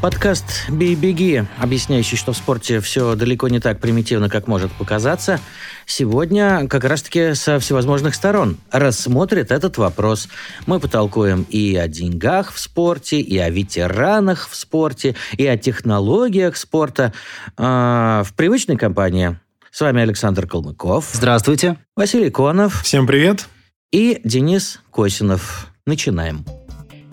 Подкаст «Бей-беги», объясняющий, что в спорте все далеко не так примитивно, как может показаться, сегодня как раз-таки со всевозможных сторон рассмотрит этот вопрос. Мы потолкуем и о деньгах в спорте, и о ветеранах в спорте, и о технологиях спорта э, в привычной компании. С вами Александр Калмыков. Здравствуйте. Василий Конов. Всем привет. И Денис Косинов. Начинаем.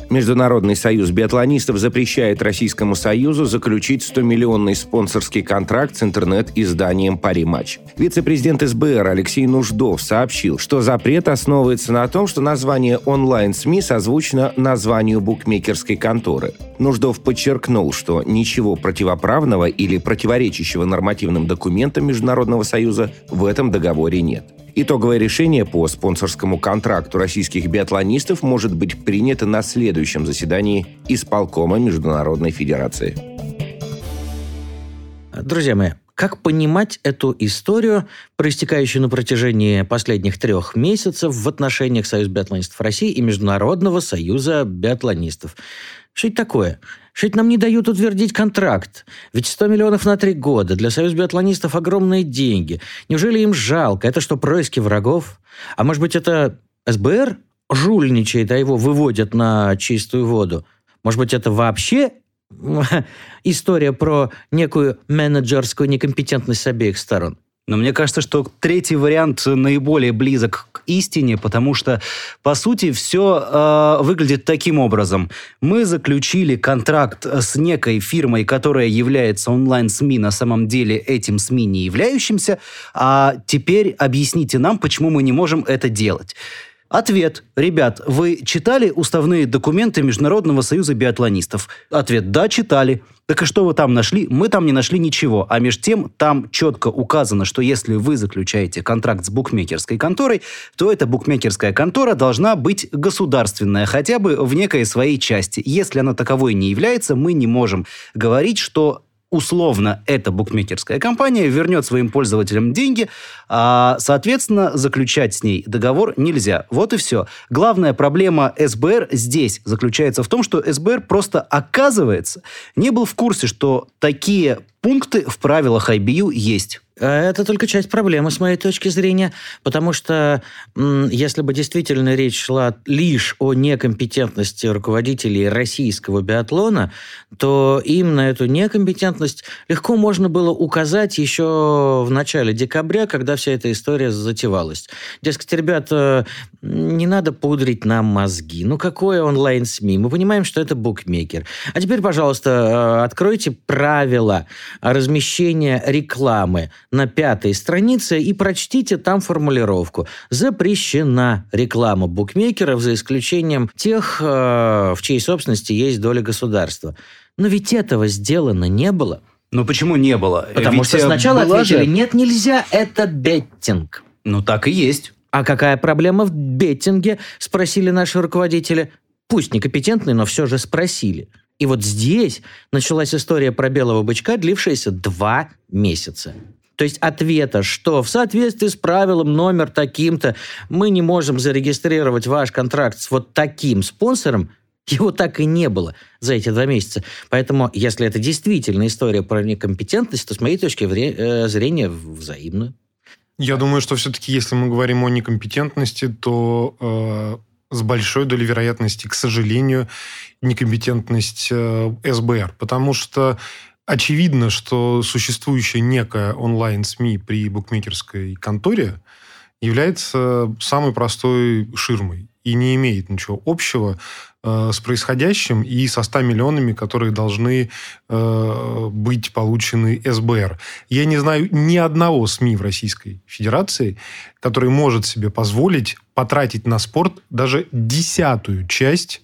Международный союз биатлонистов запрещает Российскому Союзу заключить 100-миллионный спонсорский контракт с интернет-изданием «Пари-матч». Вице-президент СБР Алексей Нуждов сообщил, что запрет основывается на том, что название онлайн-СМИ созвучно названию букмекерской конторы. Нуждов подчеркнул, что ничего противоправного или противоречащего нормативным документам Международного союза в этом договоре нет. Итоговое решение по спонсорскому контракту российских биатлонистов может быть принято на следующем заседании исполкома Международной Федерации. Друзья мои, как понимать эту историю, проистекающую на протяжении последних трех месяцев в отношениях Союза биатлонистов России и Международного союза биатлонистов? Что это такое? Это нам не дают утвердить контракт? Ведь 100 миллионов на три года для союза биатлонистов огромные деньги. Неужели им жалко? Это что, происки врагов? А может быть, это СБР жульничает, а его выводят на чистую воду? Может быть, это вообще история про некую менеджерскую некомпетентность с обеих сторон? Но мне кажется, что третий вариант наиболее близок к истине, потому что, по сути, все э, выглядит таким образом. Мы заключили контракт с некой фирмой, которая является онлайн-СМИ, на самом деле этим СМИ не являющимся, а теперь объясните нам, почему мы не можем это делать. Ответ. Ребят, вы читали уставные документы Международного союза биатлонистов? Ответ. Да, читали. Так и что вы там нашли? Мы там не нашли ничего. А между тем, там четко указано, что если вы заключаете контракт с букмекерской конторой, то эта букмекерская контора должна быть государственная, хотя бы в некой своей части. Если она таковой не является, мы не можем говорить, что условно эта букмекерская компания вернет своим пользователям деньги, а, соответственно, заключать с ней договор нельзя. Вот и все. Главная проблема СБР здесь заключается в том, что СБР просто, оказывается, не был в курсе, что такие пункты в правилах IBU есть. А это только часть проблемы, с моей точки зрения, потому что если бы действительно речь шла лишь о некомпетентности руководителей российского биатлона, то им на эту некомпетентность легко можно было указать еще в начале декабря, когда вся эта история затевалась. Дескать, ребята, не надо пудрить нам мозги. Ну, какое онлайн-СМИ? Мы понимаем, что это букмекер. А теперь, пожалуйста, э, откройте правила размещения рекламы на пятой странице и прочтите там формулировку. Запрещена реклама букмекеров за исключением тех, э, в чьей собственности есть доля государства. Но ведь этого сделано не было. Ну почему не было? Потому ведь что сначала ответили, же... нет, нельзя, это беттинг. Ну так и есть. А какая проблема в беттинге, спросили наши руководители. Пусть некомпетентные, но все же спросили. И вот здесь началась история про белого бычка, длившаяся два месяца. То есть ответа, что в соответствии с правилом номер таким-то мы не можем зарегистрировать ваш контракт с вот таким спонсором, его так и не было за эти два месяца. Поэтому, если это действительно история про некомпетентность, то с моей точки э, зрения взаимно. Я думаю, что все-таки, если мы говорим о некомпетентности, то э, с большой долей вероятности, к сожалению, некомпетентность э, СБР. Потому что очевидно, что существующая некая онлайн-СМИ при букмекерской конторе является самой простой ширмой и не имеет ничего общего э, с происходящим и со 100 миллионами, которые должны э, быть получены СБР. Я не знаю ни одного СМИ в Российской Федерации, который может себе позволить потратить на спорт даже десятую часть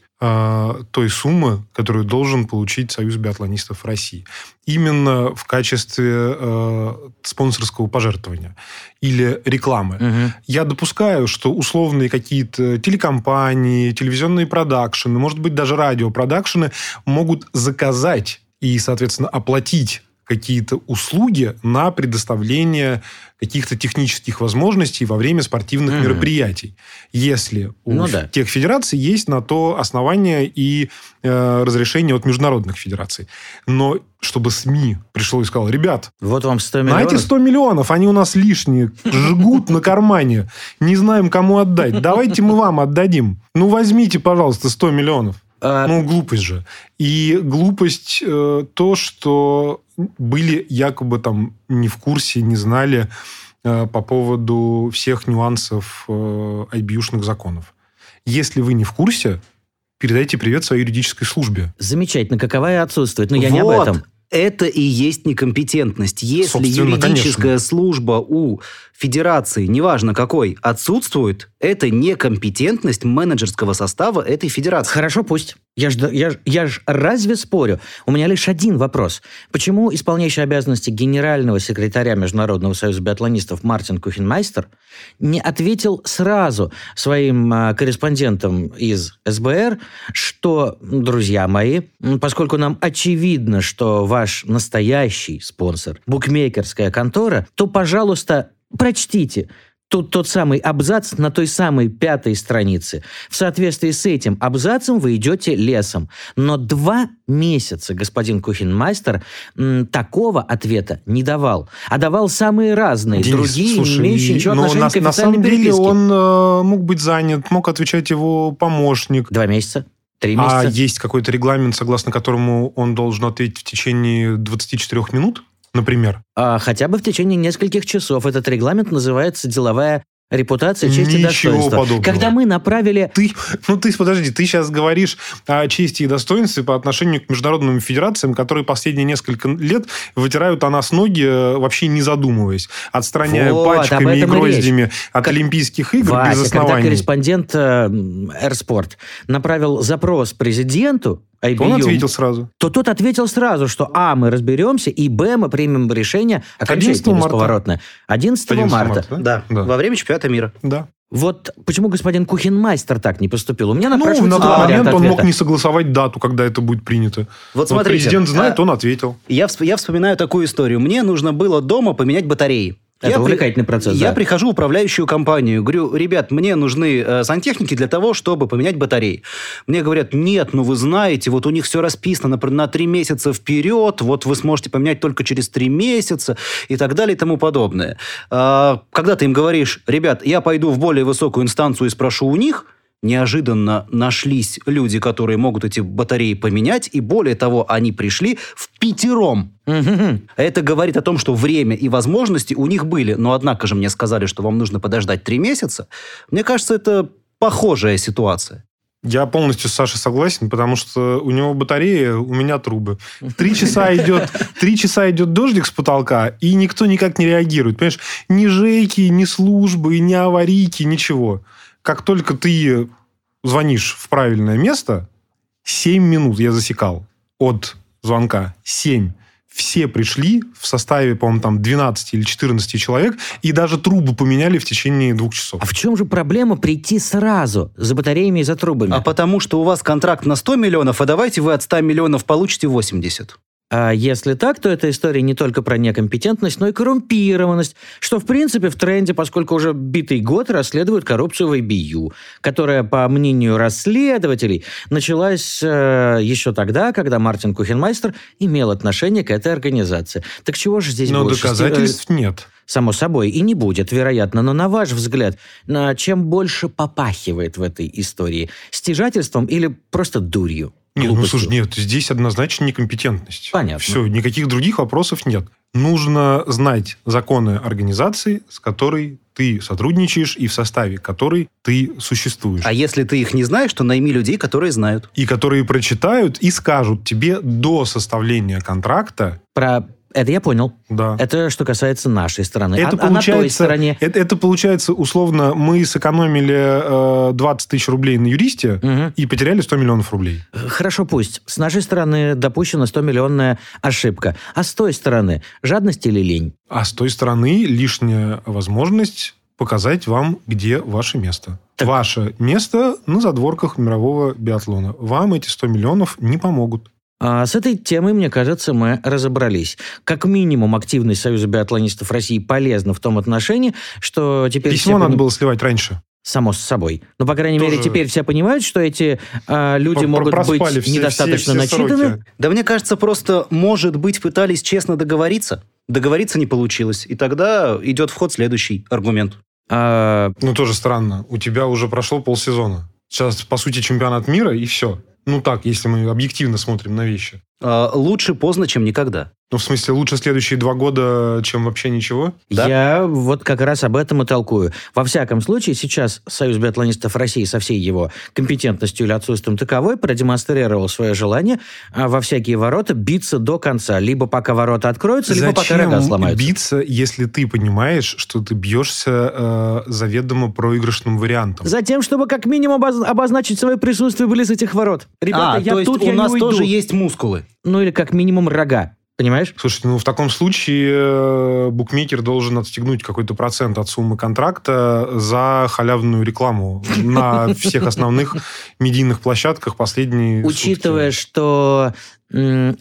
той суммы, которую должен получить Союз биатлонистов России. Именно в качестве э, спонсорского пожертвования или рекламы. Мгм. Я допускаю, что условные какие-то телекомпании, телевизионные продакшены, может быть, даже радиопродакшены могут заказать и, соответственно, оплатить какие-то услуги на предоставление каких-то технических возможностей во время спортивных Мгм. мероприятий. Если у Ну да. тех федераций есть на то основания и э, разрешение от международных федераций. Но чтобы СМИ пришло и сказало, ребят, Вот вам 100 на миллионов. эти 100 миллионов, они у нас лишние, жгут на кармане, не знаем, кому отдать. Давайте мы вам отдадим. Ну, возьмите, пожалуйста, 100 миллионов. А, Ну, глупость же. И глупость э, то, что были якобы там не в курсе, не знали э, по поводу всех нюансов э, IBU-шных законов. Если вы не в курсе, передайте привет своей юридической службе. Замечательно, каковая отсутствует. Но я не об Вот. этом. Это и есть некомпетентность. Если Собственно, юридическая конечно. служба у федерации, неважно какой, отсутствует, это некомпетентность менеджерского состава этой федерации. Хорошо, пусть. Я ж, я, я ж разве спорю? У меня лишь один вопрос. Почему исполняющий обязанности генерального секретаря Международного союза биатлонистов Мартин Кухенмайстер не ответил сразу своим а, корреспондентам из СБР, что, друзья мои, поскольку нам очевидно, что ваш настоящий спонсор – букмекерская контора, то, пожалуйста, прочтите Тут тот самый абзац на той самой пятой странице. В соответствии с этим абзацем вы идете лесом. Но два месяца господин Кухенмайстер м, такого ответа не давал. А давал самые разные, Денис, другие, слушай, не имеющие ничего но отношения на, к на официальной самом деле переписке. он э, мог быть занят, мог отвечать его помощник. Два месяца? Три А месяца? есть какой-то регламент, согласно которому он должен ответить в течение 24 минут, например? А хотя бы в течение нескольких часов. Этот регламент называется «Деловая репутация, честь и Ничего достоинство». подобного. Когда мы направили... Ты, ну ты, подожди, ты сейчас говоришь о чести и достоинстве по отношению к международным федерациям, которые последние несколько лет вытирают о нас ноги, э, вообще не задумываясь, отстраняя Вот, пачками и этом и речь. гроздями от Как- Олимпийских игр Вася, без когда оснований. корреспондент э, Airsport направил запрос президенту IBU, Он ответил сразу. то тот ответил сразу, что А, мы разберемся, и Б, мы примем решение 11 окончательно бесповоротное. 11, 11 марта. марта, Да, Да. во время чемпионата мира. Да. Вот почему господин Кухенмайстер так не поступил? У меня Ну, напрашивается на два тот варианта момент он мог ответа. не согласовать дату, когда это будет принято. Вот смотрите, президент знает, а- он ответил. Я, я вспоминаю такую историю. Мне нужно было дома поменять батареи. Это Я при- увлекательный процесс, Я да. прихожу в управляющую компанию, говорю, ребят, мне нужны э, сантехники для того, чтобы поменять батареи. Мне говорят, нет, ну вы знаете, вот у них все расписано на, на три месяца вперед, вот вы сможете поменять только через три месяца и так далее и тому подобное. А, когда ты им говоришь, ребят, я пойду в более высокую инстанцию и спрошу у них, неожиданно нашлись люди, которые могут эти батареи поменять, и более того, они пришли в пятером. Это говорит о том, что время и возможности у них были, но однако же мне сказали, что вам нужно подождать три месяца. Мне кажется, это похожая ситуация. Я полностью с Сашей согласен, потому что у него батарея, у меня трубы. Три часа идет, три часа идет дождик с потолка, и никто никак не реагирует. Понимаешь, ни жейки, ни службы, ни аварийки, ничего. Как только ты звонишь в правильное место, 7 минут я засекал от звонка. 7. Все пришли в составе, по-моему, там 12 или 14 человек, и даже трубы поменяли в течение двух часов. А в чем же проблема прийти сразу за батареями и за трубами? А потому что у вас контракт на 100 миллионов, а давайте вы от 100 миллионов получите 80. А если так, то эта история не только про некомпетентность, но и коррумпированность, что, в принципе, в тренде, поскольку уже битый год расследуют коррупцию в IBU, которая, по мнению расследователей, началась э, еще тогда, когда Мартин Кухенмайстер имел отношение к этой организации. Так чего же здесь Но больше? доказательств нет. Само собой, и не будет, вероятно. Но на ваш взгляд, на чем больше попахивает в этой истории? Стяжательством или просто дурью? Нет, ну Глупостью? слушай, нет, здесь однозначно некомпетентность. Понятно. Все, никаких других вопросов нет. Нужно знать законы организации, с которой ты сотрудничаешь и в составе которой ты существуешь. А если ты их не знаешь, то найми людей, которые знают. И которые прочитают и скажут тебе до составления контракта, Про Это я понял. Да. Это что касается нашей страны. Это, а, а на той получается, стороне... это, это получается, условно, мы сэкономили э, 20 тысяч рублей на юристе Мгм. и потеряли 100 миллионов рублей. Хорошо, пусть. С нашей стороны допущена 100-миллионная ошибка. А с той стороны жадность или лень? А с той стороны лишняя возможность показать вам, где ваше место. Так. Ваше место на задворках мирового биатлона. Вам эти 100 миллионов не помогут. А с этой темой, мне кажется, мы разобрались. Как минимум, активность Союза биатлонистов России полезна в том отношении, что теперь... Письмо все надо пони- было сливать раньше. Само с собой. Но, по крайней Тоже- мере, теперь все понимают, что эти а, люди Про- могут быть все- недостаточно все- все начитаны. сроки. Да мне кажется, просто, может быть, пытались честно договориться. Договориться не получилось. И тогда идет в ход следующий аргумент. А, Ну, тоже странно. У тебя уже прошло полсезона. Сейчас, по сути, чемпионат мира, и все. Ну, так, если мы объективно смотрим на вещи. А, лучше поздно, чем никогда. Ну, в смысле, лучше следующие два года, чем вообще ничего? Да. Я вот как раз об этом и толкую. Во всяком случае, сейчас Союз биатлонистов России со всей его компетентностью или отсутствием таковой продемонстрировал свое желание а, во всякие ворота биться до конца. Либо пока ворота откроются, либо пока рога сломаются. биться, если ты понимаешь, что ты бьешься э, заведомо проигрышным вариантом? Затем, чтобы как минимум обоз- обозначить свое присутствие близ этих ворот. Ребята, а, я то есть тут, у я нас не уйду. тоже есть мускулы. Ну или как минимум рога. Понимаешь? Слушайте, ну в таком случае э, букмекер должен отстегнуть какой-то процент от суммы контракта за халявную рекламу на всех основных медийных площадках последние Учитывая, сутки. что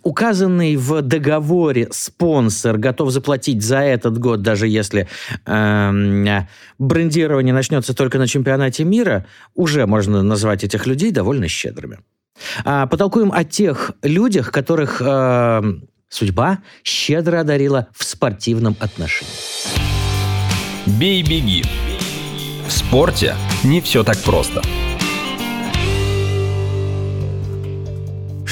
указанный в договоре спонсор готов заплатить за этот год, даже если э, брендирование начнется только на чемпионате мира, уже можно назвать этих людей довольно щедрыми. А, потолкуем о тех людях, которых э, судьба щедро одарила в спортивном отношении. Бей-беги. В спорте не все так просто.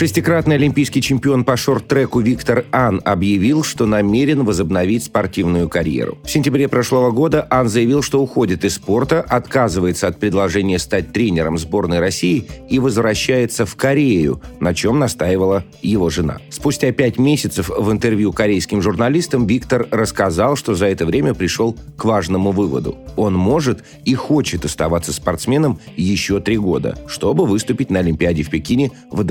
Шестикратный олимпийский чемпион по шорт-треку Виктор Ан объявил, что намерен возобновить спортивную карьеру. В сентябре прошлого года Ан заявил, что уходит из спорта, отказывается от предложения стать тренером сборной России и возвращается в Корею, на чем настаивала его жена. Спустя пять месяцев в интервью корейским журналистам Виктор рассказал, что за это время пришел к важному выводу. Он может и хочет оставаться спортсменом еще три года, чтобы выступить на Олимпиаде в Пекине в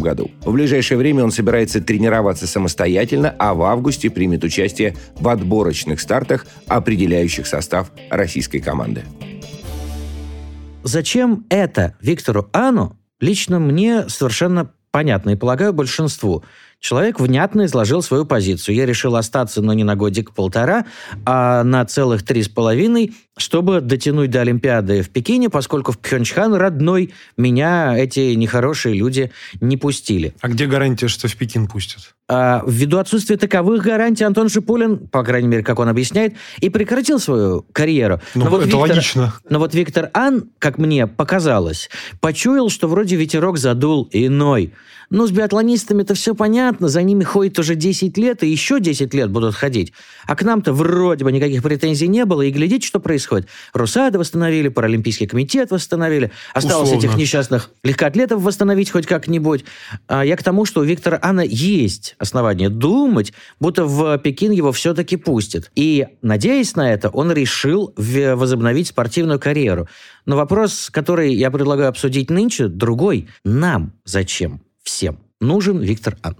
2022 году. В ближайшее время он собирается тренироваться самостоятельно, а в августе примет участие в отборочных стартах, определяющих состав российской команды. Зачем это Виктору Ану, лично мне совершенно понятно, и полагаю большинству. Человек внятно изложил свою позицию. Я решил остаться, но не на годик-полтора, а на целых три с половиной, чтобы дотянуть до Олимпиады в Пекине, поскольку в Пхенчхан родной меня эти нехорошие люди не пустили. А где гарантия, что в Пекин пустят? А ввиду отсутствия таковых гарантий Антон Шипулин, по крайней мере, как он объясняет, и прекратил свою карьеру. Ну, Но вот это Виктор- логично. но вот Виктор Ан, как мне показалось, почуял, что вроде ветерок задул иной. Ну, с биатлонистами-то все понятно, за ними ходит уже 10 лет, и еще 10 лет будут ходить. А к нам-то вроде бы никаких претензий не было, и глядите, что происходит. Русада восстановили, Паралимпийский комитет восстановили, осталось Условно. этих несчастных легкоатлетов восстановить хоть как-нибудь. А я к тому, что у Виктора Ана есть основания думать, будто в Пекин его все-таки пустят. И, надеясь на это, он решил возобновить спортивную карьеру. Но вопрос, который я предлагаю обсудить нынче, другой. Нам зачем всем нужен Виктор Ан?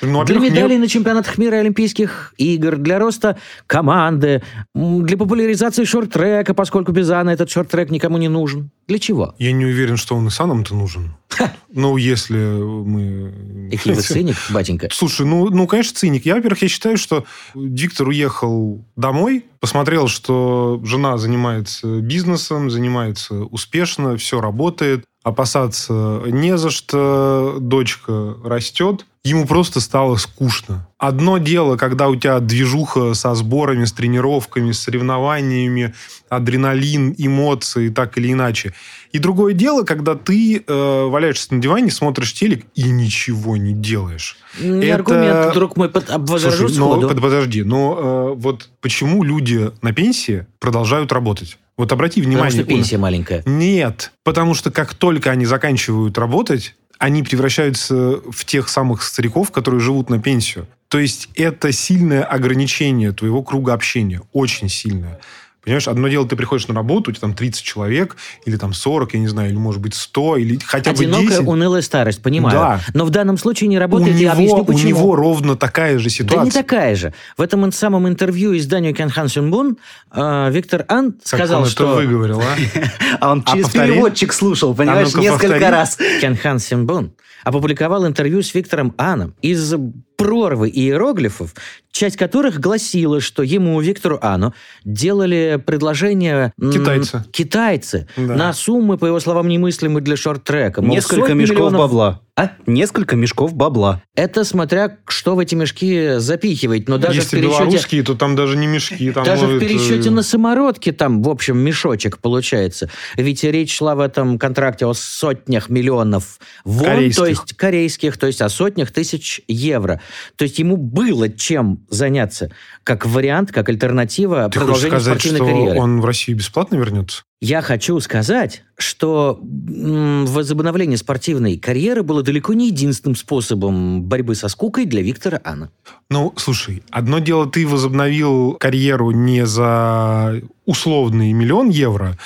Ну, для медалей на чемпионатах мира и Олимпийских игр, для роста команды, для популяризации шорт-трека, поскольку без Анны этот шорт-трек никому не нужен. Для чего? Я не уверен, что он и санам-то нужен. Ну, если мы... Какой вы циник, батенька. Слушай, ну, ну, конечно, циник. Я, во-первых, я считаю, что Виктор уехал домой, посмотрел, что жена занимается бизнесом, занимается успешно, все работает, опасаться не за что, дочка растет. Ему просто стало скучно. Одно дело, когда у тебя движуха со сборами, с тренировками, с соревнованиями, адреналин, эмоции, так или иначе. И другое дело, когда ты э, валяешься на диване, смотришь телек и ничего не делаешь. Не Это- аргумент, друг мой, под- возражу Слушай, ну, сходу. под- подожди, но э, вот почему люди на пенсии продолжают работать? Вот обрати Потому внимание. что пенсия маленькая. Нет, потому что как только они заканчивают работать, они превращаются в тех самых стариков, которые живут на пенсию. То есть это сильное ограничение твоего круга общения, очень сильное. Понимаешь, одно дело, ты приходишь на работу, у тебя там 30 человек, или там 40, я не знаю, или может быть 100, или хотя Одинокая, бы 10. унылая старость, понимаю. Да. Но в данном случае не У работает, я него, объясню у почему. него ровно такая же ситуация. Да не такая же. В этом самом интервью изданию Кенхан Сюнбун э, Виктор Ан сказал, он что... это выговорил, а? А он А через переводчик слушал, понимаешь, ну-ка, несколько раз. Кенхан Симбун опубликовал интервью с Виктором Аном из прорвы иероглифов, часть которых гласила, что ему, Виктору Ану, делали предложение... Китайцы. Китайцы. Да. На суммы, по его словам, немыслимые для шорт-трека. Несколько мешков миллионов- бабла. А? Несколько мешков бабла. Это смотря, что в эти мешки запихивать. Но даже Если в пересчете... белорусские, то там даже не мешки. Там, Даже ну, в пересчете на самородке там, в общем, мешочек получается. Ведь речь шла в этом контракте о сотнях миллионов вон, Корейских. то есть корейских, то есть о сотнях тысяч евро. То есть ему было чем заняться, как вариант, как альтернатива Ты хочешь продолжению сказать, спортивной что карьеры. он в Россию бесплатно вернется? Я хочу сказать, что возобновление спортивной карьеры было далеко не единственным способом борьбы со скукой для Виктора Ана. Ну, слушай, одно дело, ты возобновил карьеру не за условный миллион евро,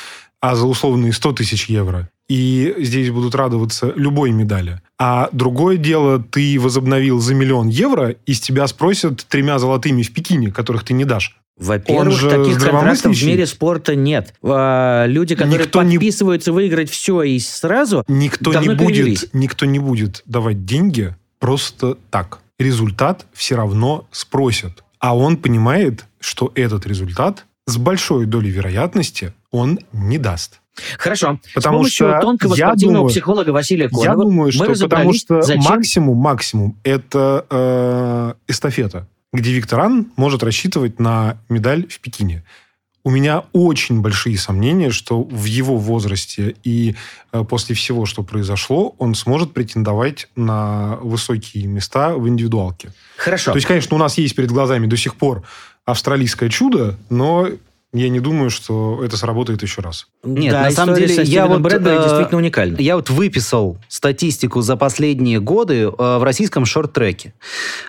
а за условные 100 тысяч евро. И здесь будут радоваться любой медали. А другое дело, ты возобновил за миллион евро, и с тебя спросят тремя золотыми в Пекине, которых ты не дашь. Во-первых, же таких контрактов в мире спорта нет. А, Люди, которые Никто не- подписываются выиграть все и сразу, Никто не, будет, перевелись. никто не будет давать деньги просто так. Результат все равно спросят. А он понимает, что этот результат с большой долей вероятности он не даст. Хорошо. Потому С помощью что тонкого я спортивного думаю- психолога Василия Конова Я думаю, мы что потому разобрались, что зачем... максимум, максимум это э, эстафета, где Виктор Ан может рассчитывать на медаль в Пекине. У меня очень большие сомнения, что в его возрасте и э, после всего, что произошло, он сможет претендовать на высокие места в индивидуалке. Хорошо. То есть, конечно, у нас есть перед глазами до сих пор австралийское чудо, но я не думаю, что это сработает еще раз. Нет, Да, на самом деле, со я вот, Брэдбери э, действительно уникальна. Я вот выписал статистику за последние годы э, в российском шорт-треке.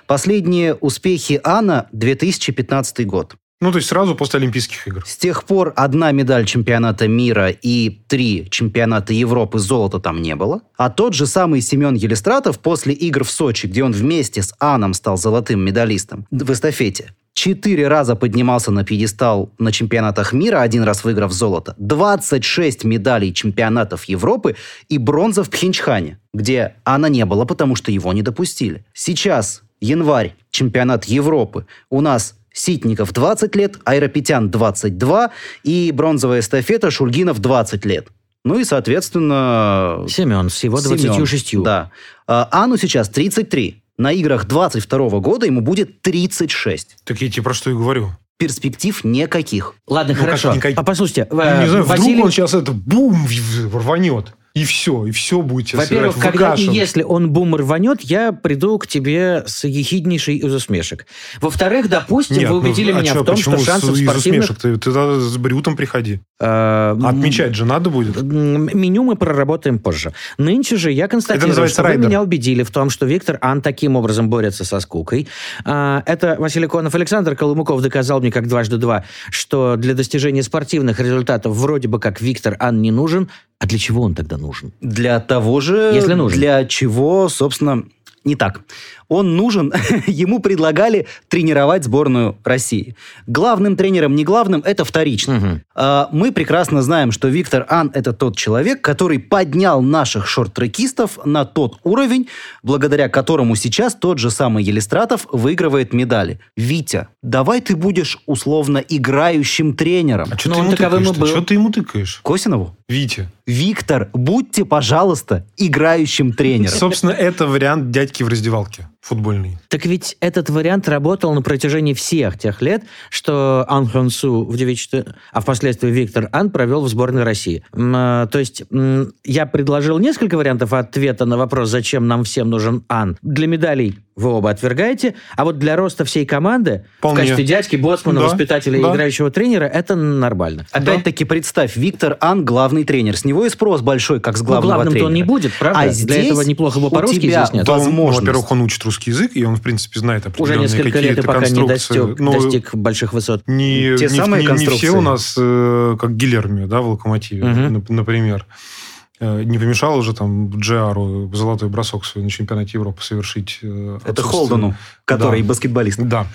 Последние успехи Анна 2015 год. Ну, то есть сразу после Олимпийских игр. С тех пор одна медаль чемпионата мира и три чемпионата Европы золота там не было. А тот же самый Семен Елистратов после игр в Сочи, где он вместе с Аном стал золотым медалистом в эстафете, четыре раза поднимался на пьедестал на чемпионатах мира, один раз выиграв золото, 26 медалей чемпионатов Европы и бронза в Пхенчхане, где Анна не было, потому что его не допустили. Сейчас январь, чемпионат Европы. У нас Ситников 20 лет, Айропетян 22 и бронзовая эстафета Шульгинов 20 лет. Ну и, соответственно... Семен с его Семен, 26. Да. А, Ану сейчас 33. На играх 22 года ему будет 36. Так я тебе про что и говорю. Перспектив никаких. Ладно, Ну, как хорошо. никак- А послушайте, Ну, э, не знаю, вдруг Василий- он сейчас это бум рванет. И все, и все будет сейчас Во-первых, когда и если он бум рванет, я приду к тебе с ехиднейшей из усмешек. Во-вторых, допустим, Нет, вы ну, убедили а меня чё, в том, что шансов из спортивных... усмешек? Ты, ты тогда с брютом приходи. э, Отмечать же надо будет. Меню мы проработаем позже. Нынче же я констатирую, что вы райдер. меня убедили в том, что Виктор Ан таким образом борется со скукой. А, Это Василий Конов Александр Колымуков доказал мне как дважды два, что для достижения спортивных результатов вроде бы как Виктор Ан не нужен. А для чего он тогда нужен? Для того же, Если нужен. для чего, собственно, не так. Он нужен, ему предлагали тренировать сборную России. Главным тренером, не главным, это вторично. Мгм. А, Мы прекрасно знаем, что Виктор Ан – это тот человек, который поднял наших шорт-трекистов на тот уровень, благодаря которому сейчас тот же самый Елистратов выигрывает медали. Витя, давай ты будешь условно играющим тренером. А что Ну, ты он ему таковым и был. Что ты ему тыкаешь? Косинову? Витя. Виктор, будьте, пожалуйста, играющим тренером. Собственно, это вариант дядьки в раздевалке. Футбольный. Так ведь этот вариант работал на протяжении всех тех лет, что Ан Хон Су в 9 а впоследствии Виктор Ан провел в сборной России. А, То есть я предложил несколько вариантов ответа на вопрос, зачем нам всем нужен Ан. Для медалей вы оба отвергаете, а вот для роста всей команды в Вполне. качестве дядьки, боцмана, Да, воспитателя и да. играющего тренера это нормально. Опять-таки, представь, Виктор Ан главный тренер. С него и спрос большой, как с Ну, главного главным-то тренера. он не будет, правда? А Для здесь этого неплохо бы у по-русски тебя изъясняться. Да, ну, во-первых, он учит русский язык, и он, в принципе, знает Уже определенные несколько лет и пока не конструкции. достиг, Ну, достиг больших высот. Не, Те не- самые не- не все конструкции. у нас, э, как Гилерми, да, в «Локомотиве», нап- например. Э, Не помешал уже там Джиару золотой бросок свой на чемпионате Европы совершить. э, Это Холдену, который Да. баскетболист. Да.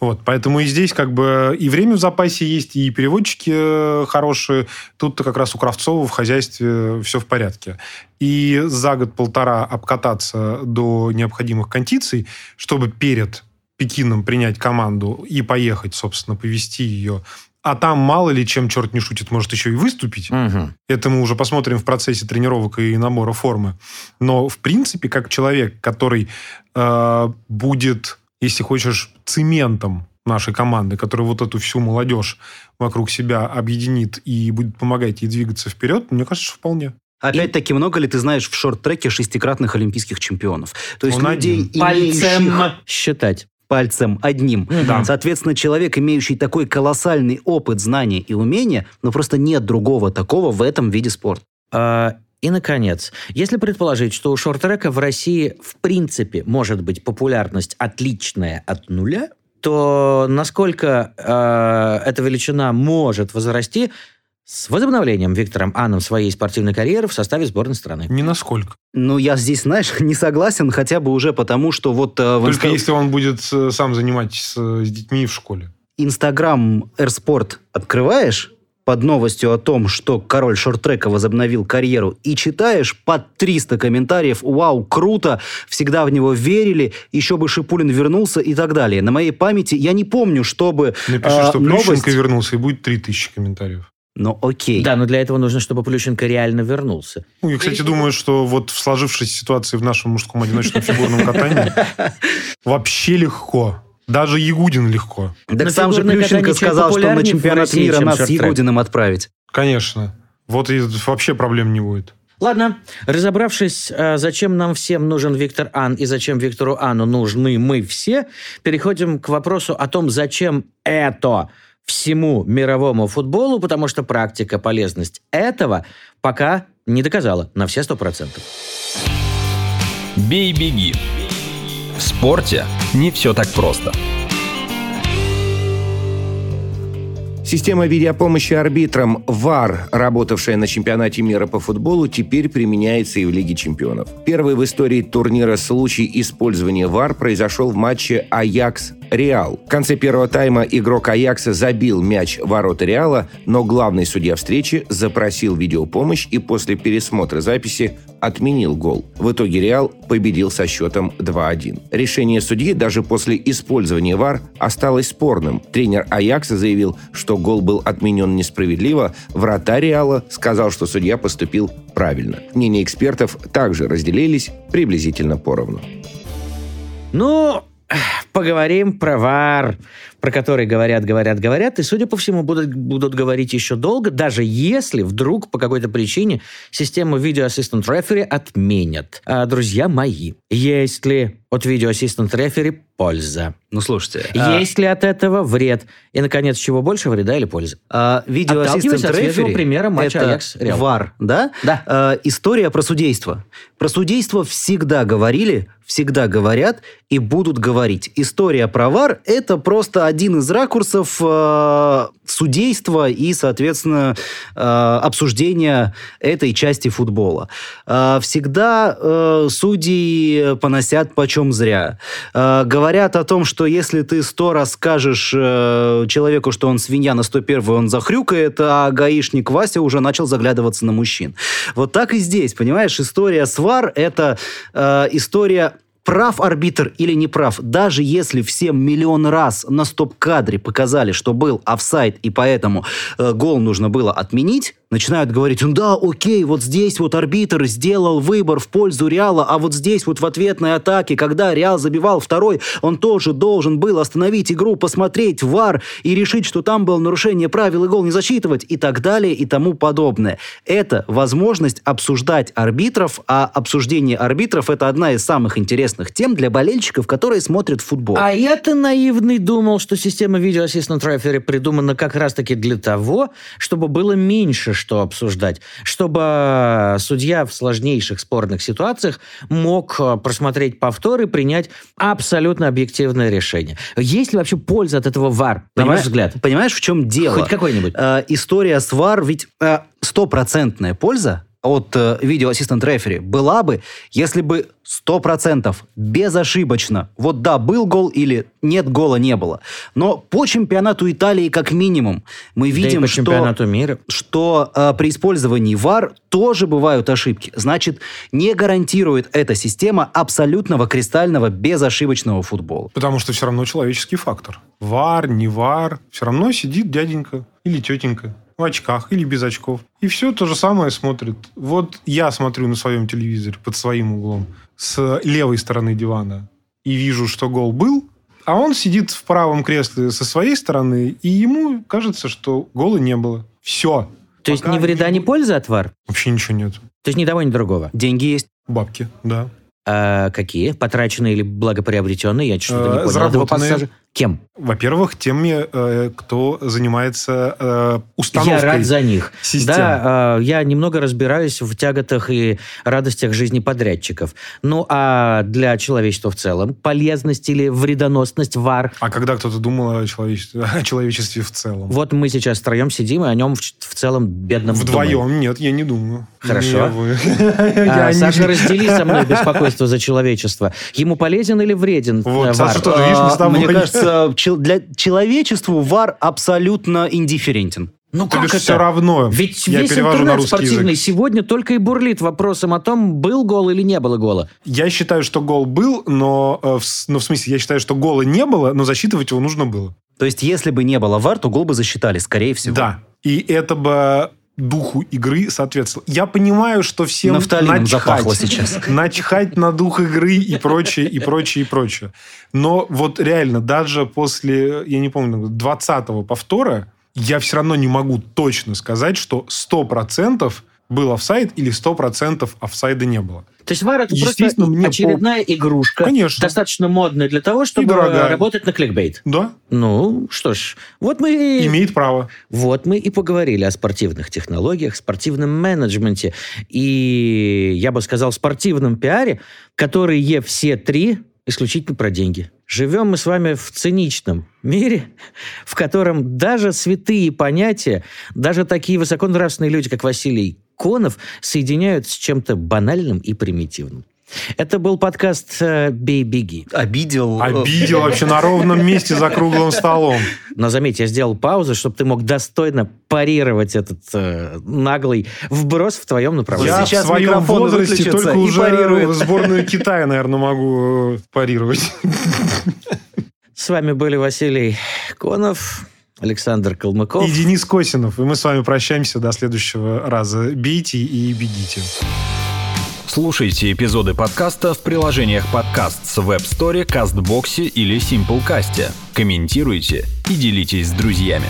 Вот, поэтому и здесь как бы и время в запасе есть, и переводчики э, хорошие. Тут-то как раз у Кравцова в хозяйстве все в порядке. И за год-полтора обкататься до необходимых кондиций, чтобы перед Пекином принять команду и поехать, собственно, повести ее. А там мало ли чем черт не шутит, может еще и выступить. Мгм. Это мы уже посмотрим в процессе тренировок и набора формы. Но, в принципе, как человек, который э, будет, если хочешь, цементом нашей команды, который вот эту всю молодежь вокруг себя объединит и будет помогать ей двигаться вперед, мне кажется, что вполне. Опять-таки, много ли ты знаешь в шорт-треке шестикратных олимпийских чемпионов? То есть Он людей, один. Пальцем имеющих считать. Пальцем одним. Да. Соответственно, человек, имеющий такой колоссальный опыт, знания и умения, но просто нет другого такого в этом виде спорта. А, И, наконец, если предположить, что у шорт-трека в России в принципе может быть популярность отличная от нуля, то насколько э, эта величина может возрасти с возобновлением Виктором Анном своей спортивной карьеры в составе сборной страны? Ни насколько. Ну, я здесь, знаешь, не согласен, хотя бы уже потому, что вот э, Только инста- если он будет э, сам заниматься с детьми в школе. Инстаграм Эрспорт открываешь под новостью о том, что король шорт-трека возобновил карьеру, и читаешь под 300 комментариев «Вау, круто! Всегда в него верили! Еще бы Шипулин вернулся» и так далее. На моей памяти я не помню, чтобы Напиши, а, что новость... Плющенко вернулся, и будет 3000 комментариев. Ну, окей. Да, но для этого нужно, чтобы Плющенко реально вернулся. Ну, я, кстати, думаю, что вот в сложившейся ситуации в нашем мужском одиночном фигурном катании вообще легко. Даже Ягудин легко. Так сам же Плющенко сказал, что на чемпионат мира нас с. Ягудиным отправить. Конечно. Вот и вообще проблем не будет. Ладно, разобравшись, э, зачем нам всем нужен Виктор Ан и зачем Виктору Ану нужны мы все, переходим к вопросу о том, зачем это всему мировому футболу, потому что практика полезность этого пока не доказала на все сто процентов. Бей-беги. В спорте не все так просто. Система видеопомощи арбитрам ВАР, работавшая на чемпионате мира по футболу, теперь применяется и в Лиге чемпионов. Первый в истории турнира случай использования ВАР произошел в матче Аякс-Реал. В конце первого тайма игрок Аякса забил мяч в ворота Реала, но главный судья встречи запросил видеопомощь и после пересмотра записи отменил гол. В итоге Реал победил со счетом 2-1. Решение судьи даже после использования ВАР осталось спорным. Тренер Аякса заявил, что гол был отменен несправедливо. Вратарь Реала сказал, что судья поступил правильно. Мнения экспертов также разделились приблизительно поровну. Ну, поговорим про ВАР, про который говорят, говорят, говорят, и, судя по всему, будут, будут говорить еще долго, даже если вдруг по какой-то причине систему Video Assistant Referee отменят. А, друзья мои, есть ли от Video Assistant Referee польза? Ну, слушайте. а, Есть ли от этого вред? И, наконец, чего больше, вреда или пользы? А, видео Отталкиваясь от свежего примера матча это Аякс-Реал. ВАР, да? Да. А, история про судейство. Про судейство всегда говорили, всегда говорят и будут говорить. История про ВАР – это просто один из ракурсов э, судейства и, соответственно, э, обсуждения этой части футбола. Э, всегда э, судьи поносят почем зря. Э, говорят о том, что если ты сто раз скажешь э, человеку, что он свинья, на 101 он захрюкает, а гаишник Вася уже начал заглядываться на мужчин. Вот так и здесь, понимаешь, история свар – это э, история прав арбитр или не прав, даже если всем миллион раз на стоп-кадре показали, что был офсайд, и поэтому э, гол нужно было отменить, начинают говорить, ну да, окей, вот здесь вот арбитр сделал выбор в пользу Реала, а вот здесь вот в ответной атаке, когда Реал забивал второй, он тоже должен был остановить игру, посмотреть ВАР и решить, что там было нарушение правил и гол не засчитывать и так далее и тому подобное. Это возможность обсуждать арбитров, а обсуждение арбитров это одна из самых интересных тем для болельщиков, которые смотрят футбол. А я-то наивный думал, что система Assistant Referee придумана как раз-таки для того, чтобы было меньше что обсуждать, чтобы судья в сложнейших спорных ситуациях мог э, просмотреть повтор и принять абсолютно объективное решение. Есть ли вообще польза от этого ВАР, на ваш взгляд? Понимаешь, в чем дело? Хоть какой-нибудь. Э, история с ВАР, ведь э, стопроцентная польза от э, видео ассистент рефери была бы, если бы 100% безошибочно, вот да, был гол или нет, гола не было. Но по чемпионату Италии как минимум мы Да видим, по что, чемпионату мира. что э, при использовании ВАР тоже бывают ошибки. Значит, не гарантирует эта система абсолютного кристального безошибочного футбола. Потому что все равно человеческий фактор. Вар, не вар, все равно сидит дяденька или тетенька в очках или без очков. И все то же самое смотрит. Вот я смотрю на своем телевизоре под своим углом с левой стороны дивана и вижу, что гол был, а он сидит в правом кресле со своей стороны, и ему кажется, что гола не было. Все. То есть ни вреда, ни пользы от ВАР? Вообще ничего нет. То есть ни того, ни другого? Деньги есть. Бабки, да. А какие? Потраченные или благоприобретенные? Я что-то не Э, понял этого пассажа. Кем? Во-первых, теми, э, кто занимается э, установкой Я рад за них. систем. Да, э, я немного разбираюсь в тяготах и радостях жизни подрядчиков. Ну, а для человечества в целом полезность или вредоносность ВАР? А когда кто-то думал о человечестве, о человечестве в целом? Вот мы сейчас втроем сидим и о нем в, в целом бедном Вдвоем? думаем. Нет, я не думаю. Хорошо. А, Саша, раздели со мной беспокойство за человечество. Ему полезен или вреден Вот, э, Саша ВАР? тоже, видишь, не с тобой. Мне кажется, чел- для человечеству ВАР абсолютно индифферентен. Ну как это? все равно. Ведь я весь перевожу интернет спортивный язык. сегодня только и бурлит вопросом о том, был гол или не было гола. Я считаю, что гол был, но, э, в, с- ну, в смысле, я считаю, что гола не было, но засчитывать его нужно было. То есть, если бы не было ВАР, то гол бы засчитали, скорее всего. Да. И это бы духу игры соответствовало. Я понимаю, что всем Нафталином начхать, запахло сейчас. начхать на дух игры и прочее, и прочее, и прочее. Но вот реально, даже после, я не помню, 20-го повтора, я все равно не могу точно сказать, что 100% был офсайд или 100% офсайда не было. То есть ВАР это просто Естественно, очередная игрушка, Конечно. достаточно модная для того, чтобы дорогая. работать на кликбейт. Да, Ну, что ж, вот мы, имеет право. вот мы и поговорили о спортивных технологиях, спортивном менеджменте и, я бы сказал, спортивном пиаре, которые все три исключительно про деньги. Живем мы с вами в циничном мире, в котором даже святые понятия, даже такие высоконравственные люди, как Василий Конов, соединяют с чем-то банальным и примитивным. Это был подкаст э, «Бей, беги». Обидел. Обидел вообще на ровном месте за круглым столом. Но заметь, я сделал паузу, чтобы ты мог достойно парировать этот э, наглый вброс в твоем направлении. Я Сейчас в своем возрасте только уже парирует. сборную Китая, наверное, могу э, парировать. С вами были Василий Конов, Александр Калмыков. И Денис Косинов. И мы с вами прощаемся до следующего раза. Бейте и бегите. Слушайте эпизоды подкаста в приложениях подкаст с Web Store, CastBox или Simplecast. Комментируйте и делитесь с друзьями.